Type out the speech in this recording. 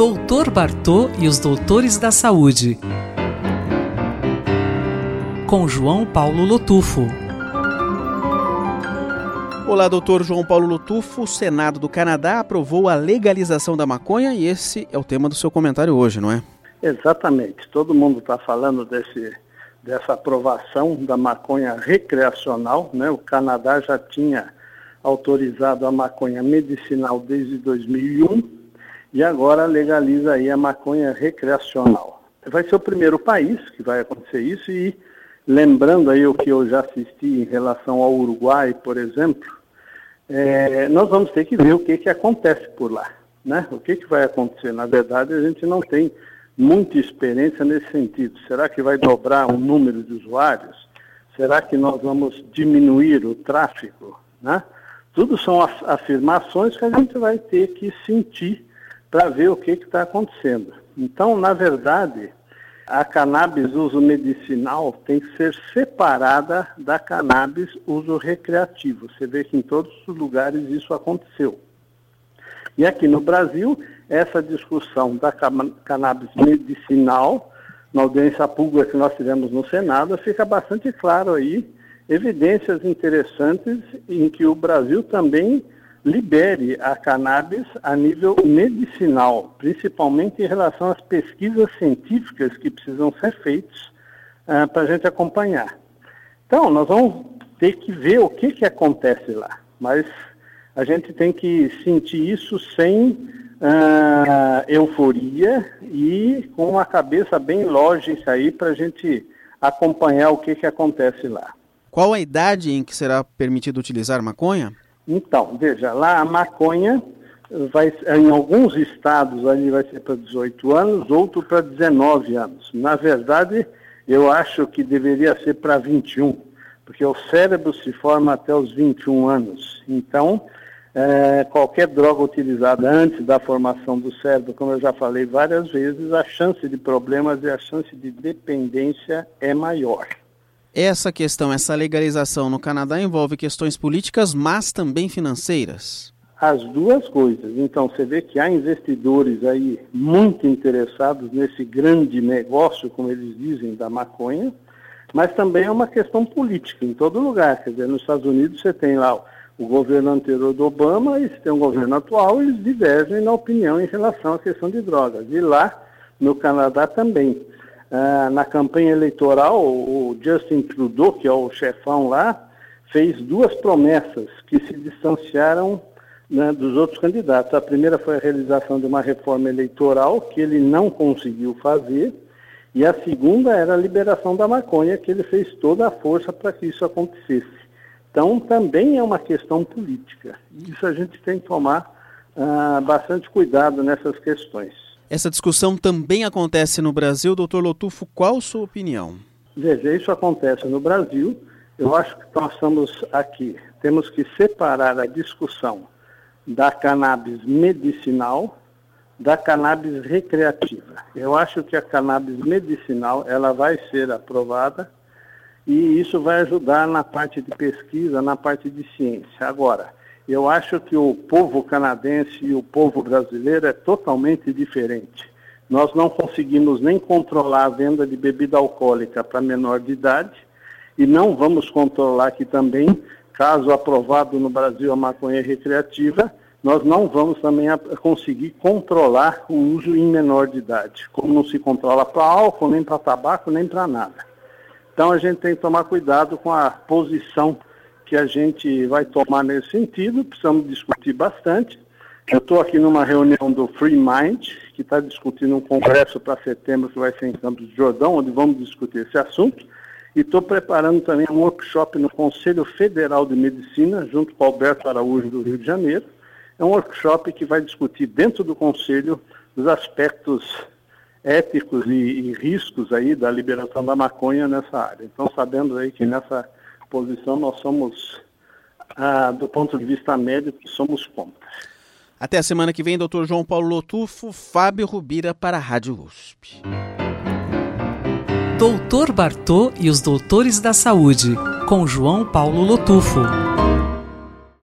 Doutor Bartô e os Doutores da Saúde. Com João Paulo Lotufo. Olá, doutor João Paulo Lotufo. O Senado do Canadá aprovou a legalização da maconha e esse é o tema do seu comentário hoje, não é? Exatamente. Todo mundo está falando desse, dessa aprovação da maconha recreacional. Né? O Canadá já tinha autorizado a maconha medicinal desde 2001 e agora legaliza aí a maconha recreacional. Vai ser o primeiro país que vai acontecer isso e lembrando aí o que eu já assisti em relação ao Uruguai, por exemplo, é, nós vamos ter que ver o que, que acontece por lá. Né? O que, que vai acontecer? Na verdade, a gente não tem muita experiência nesse sentido. Será que vai dobrar o número de usuários? Será que nós vamos diminuir o tráfego? Né? Tudo são afirmações que a gente vai ter que sentir para ver o que está acontecendo. Então, na verdade, a cannabis uso medicinal tem que ser separada da cannabis uso recreativo. Você vê que em todos os lugares isso aconteceu. E aqui no Brasil, essa discussão da cannabis medicinal, na audiência pública que nós tivemos no Senado, fica bastante claro aí evidências interessantes em que o Brasil também libere a cannabis a nível medicinal, principalmente em relação às pesquisas científicas que precisam ser feitas uh, para a gente acompanhar. Então, nós vamos ter que ver o que, que acontece lá, mas a gente tem que sentir isso sem uh, euforia e com uma cabeça bem lógica aí para a gente acompanhar o que, que acontece lá. Qual a idade em que será permitido utilizar maconha? Então, veja, lá a maconha vai, em alguns estados ali vai ser para 18 anos, outro para 19 anos. Na verdade, eu acho que deveria ser para 21, porque o cérebro se forma até os 21 anos. Então, é, qualquer droga utilizada antes da formação do cérebro, como eu já falei várias vezes, a chance de problemas e a chance de dependência é maior. Essa questão, essa legalização no Canadá envolve questões políticas, mas também financeiras. As duas coisas. Então, você vê que há investidores aí muito interessados nesse grande negócio, como eles dizem, da maconha, mas também é uma questão política em todo lugar. Quer dizer, nos Estados Unidos você tem lá o governo anterior do Obama e você tem o governo atual, eles divergem na opinião em relação à questão de drogas. E lá, no Canadá também. Ah, na campanha eleitoral, o Justin Trudeau, que é o chefão lá, fez duas promessas que se distanciaram né, dos outros candidatos. A primeira foi a realização de uma reforma eleitoral que ele não conseguiu fazer, e a segunda era a liberação da maconha, que ele fez toda a força para que isso acontecesse. Então, também é uma questão política. Isso a gente tem que tomar ah, bastante cuidado nessas questões. Essa discussão também acontece no Brasil. Doutor Lotufo, qual a sua opinião? Veja, isso acontece no Brasil. Eu acho que nós estamos aqui, temos que separar a discussão da cannabis medicinal da cannabis recreativa. Eu acho que a cannabis medicinal ela vai ser aprovada e isso vai ajudar na parte de pesquisa, na parte de ciência. Agora, eu acho que o povo canadense e o povo brasileiro é totalmente diferente. Nós não conseguimos nem controlar a venda de bebida alcoólica para menor de idade e não vamos controlar aqui também, caso aprovado no Brasil a maconha recreativa, nós não vamos também conseguir controlar o uso em menor de idade, como não se controla para álcool, nem para tabaco, nem para nada. Então a gente tem que tomar cuidado com a posição que a gente vai tomar nesse sentido, precisamos discutir bastante. Eu estou aqui numa reunião do Free Mind, que está discutindo um congresso para setembro que vai ser em Campos de Jordão, onde vamos discutir esse assunto. E estou preparando também um workshop no Conselho Federal de Medicina, junto com Alberto Araújo do Rio de Janeiro. É um workshop que vai discutir dentro do Conselho os aspectos éticos e, e riscos aí da liberação da maconha nessa área. Então, sabendo aí que nessa posição, nós somos, ah, do ponto de vista médico, somos contra. Até a semana que vem, doutor João Paulo Lotufo, Fábio Rubira para a Rádio USP. Doutor Bartô e os Doutores da Saúde, com João Paulo Lotufo.